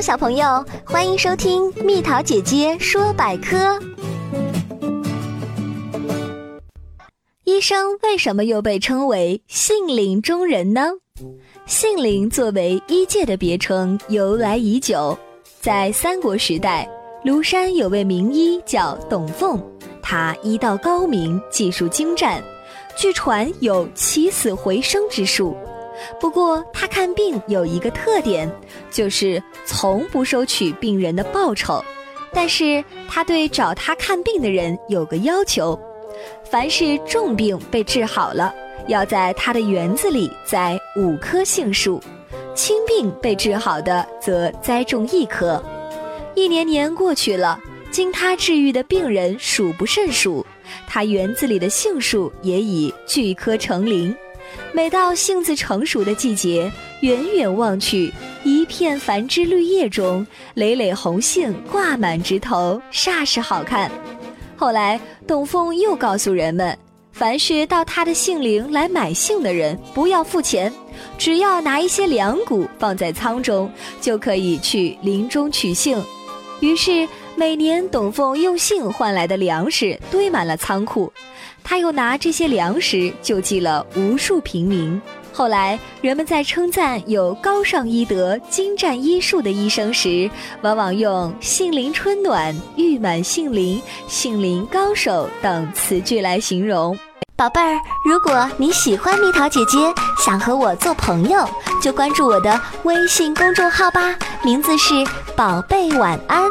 小朋友，欢迎收听蜜桃姐姐说百科。医生为什么又被称为杏林中人呢？杏林作为医界的别称，由来已久。在三国时代，庐山有位名医叫董奉，他医道高明，技术精湛，据传有起死回生之术。不过他看病有一个特点，就是从不收取病人的报酬。但是他对找他看病的人有个要求。凡是重病被治好了，要在他的园子里栽五棵杏树；轻病被治好的，则栽种一棵。一年年过去了，经他治愈的病人数不胜数，他园子里的杏树也已巨棵成林。每到杏子成熟的季节，远远望去，一片繁枝绿叶中，累累红杏挂满枝头，煞是好看。后来，董凤又告诉人们，凡是到他的杏林来买杏的人，不要付钱，只要拿一些粮谷放在仓中，就可以去林中取杏。于是，每年董凤用杏换来的粮食堆满了仓库，他又拿这些粮食救济了无数平民。后来，人们在称赞有高尚医德、精湛医术的医生时，往往用“杏林春暖”“玉满杏林”“杏林高手”等词句来形容。宝贝儿，如果你喜欢蜜桃姐姐，想和我做朋友，就关注我的微信公众号吧，名字是“宝贝晚安”。